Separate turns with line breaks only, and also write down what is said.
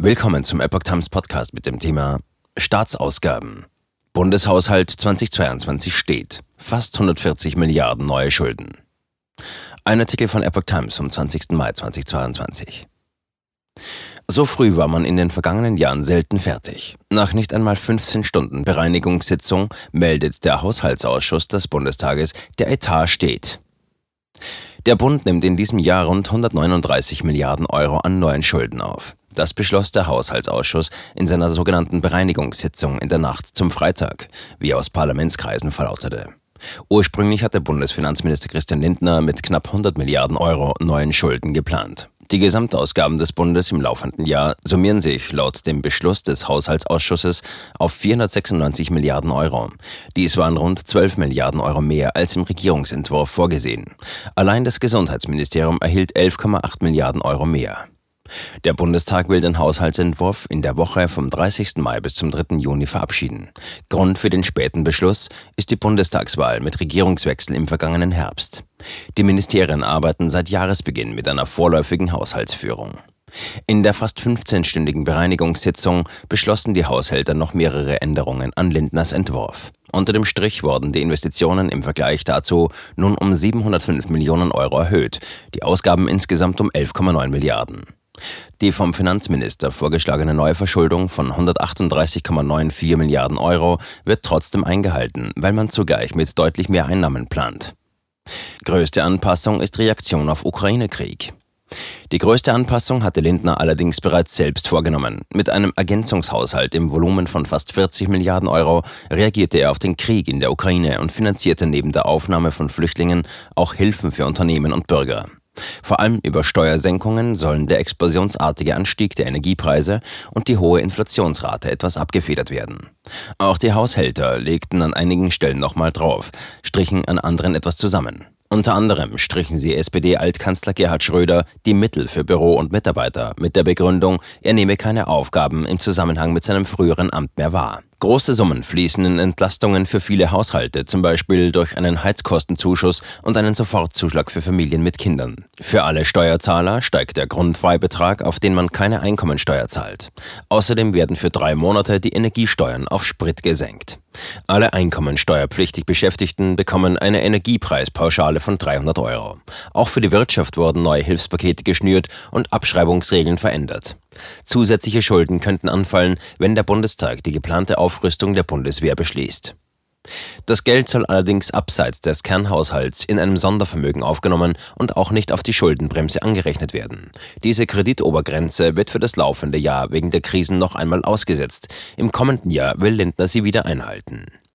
Willkommen zum Epoch Times Podcast mit dem Thema Staatsausgaben. Bundeshaushalt 2022 steht. Fast 140 Milliarden neue Schulden. Ein Artikel von Epoch Times vom 20. Mai 2022. So früh war man in den vergangenen Jahren selten fertig. Nach nicht einmal 15 Stunden Bereinigungssitzung meldet der Haushaltsausschuss des Bundestages, der Etat steht. Der Bund nimmt in diesem Jahr rund 139 Milliarden Euro an neuen Schulden auf. Das beschloss der Haushaltsausschuss in seiner sogenannten Bereinigungssitzung in der Nacht zum Freitag, wie aus Parlamentskreisen verlautete. Ursprünglich hatte Bundesfinanzminister Christian Lindner mit knapp 100 Milliarden Euro neuen Schulden geplant. Die Gesamtausgaben des Bundes im laufenden Jahr summieren sich laut dem Beschluss des Haushaltsausschusses auf 496 Milliarden Euro. Dies waren rund 12 Milliarden Euro mehr als im Regierungsentwurf vorgesehen. Allein das Gesundheitsministerium erhielt 11,8 Milliarden Euro mehr. Der Bundestag will den Haushaltsentwurf in der Woche vom 30. Mai bis zum 3. Juni verabschieden. Grund für den späten Beschluss ist die Bundestagswahl mit Regierungswechsel im vergangenen Herbst. Die Ministerien arbeiten seit Jahresbeginn mit einer vorläufigen Haushaltsführung. In der fast 15-stündigen Bereinigungssitzung beschlossen die Haushälter noch mehrere Änderungen an Lindners Entwurf. Unter dem Strich wurden die Investitionen im Vergleich dazu nun um 705 Millionen Euro erhöht, die Ausgaben insgesamt um 11,9 Milliarden. Die vom Finanzminister vorgeschlagene Neuverschuldung von 138,94 Milliarden Euro wird trotzdem eingehalten, weil man zugleich mit deutlich mehr Einnahmen plant. Größte Anpassung ist Reaktion auf Ukraine-Krieg. Die größte Anpassung hatte Lindner allerdings bereits selbst vorgenommen. Mit einem Ergänzungshaushalt im Volumen von fast 40 Milliarden Euro reagierte er auf den Krieg in der Ukraine und finanzierte neben der Aufnahme von Flüchtlingen auch Hilfen für Unternehmen und Bürger. Vor allem über Steuersenkungen sollen der explosionsartige Anstieg der Energiepreise und die hohe Inflationsrate etwas abgefedert werden. Auch die Haushälter legten an einigen Stellen nochmal drauf, strichen an anderen etwas zusammen. Unter anderem strichen sie SPD-Altkanzler Gerhard Schröder die Mittel für Büro und Mitarbeiter mit der Begründung, er nehme keine Aufgaben im Zusammenhang mit seinem früheren Amt mehr wahr. Große Summen fließen in Entlastungen für viele Haushalte, zum Beispiel durch einen Heizkostenzuschuss und einen Sofortzuschlag für Familien mit Kindern. Für alle Steuerzahler steigt der Grundfreibetrag, auf den man keine Einkommensteuer zahlt. Außerdem werden für drei Monate die Energiesteuern auf Sprit gesenkt. Alle einkommensteuerpflichtig Beschäftigten bekommen eine Energiepreispauschale von 300 Euro. Auch für die Wirtschaft wurden neue Hilfspakete geschnürt und Abschreibungsregeln verändert. Zusätzliche Schulden könnten anfallen, wenn der Bundestag die geplante Aufrüstung der Bundeswehr beschließt. Das Geld soll allerdings abseits des Kernhaushalts in einem Sondervermögen aufgenommen und auch nicht auf die Schuldenbremse angerechnet werden. Diese Kreditobergrenze wird für das laufende Jahr wegen der Krisen noch einmal ausgesetzt. Im kommenden Jahr will Lindner sie wieder einhalten.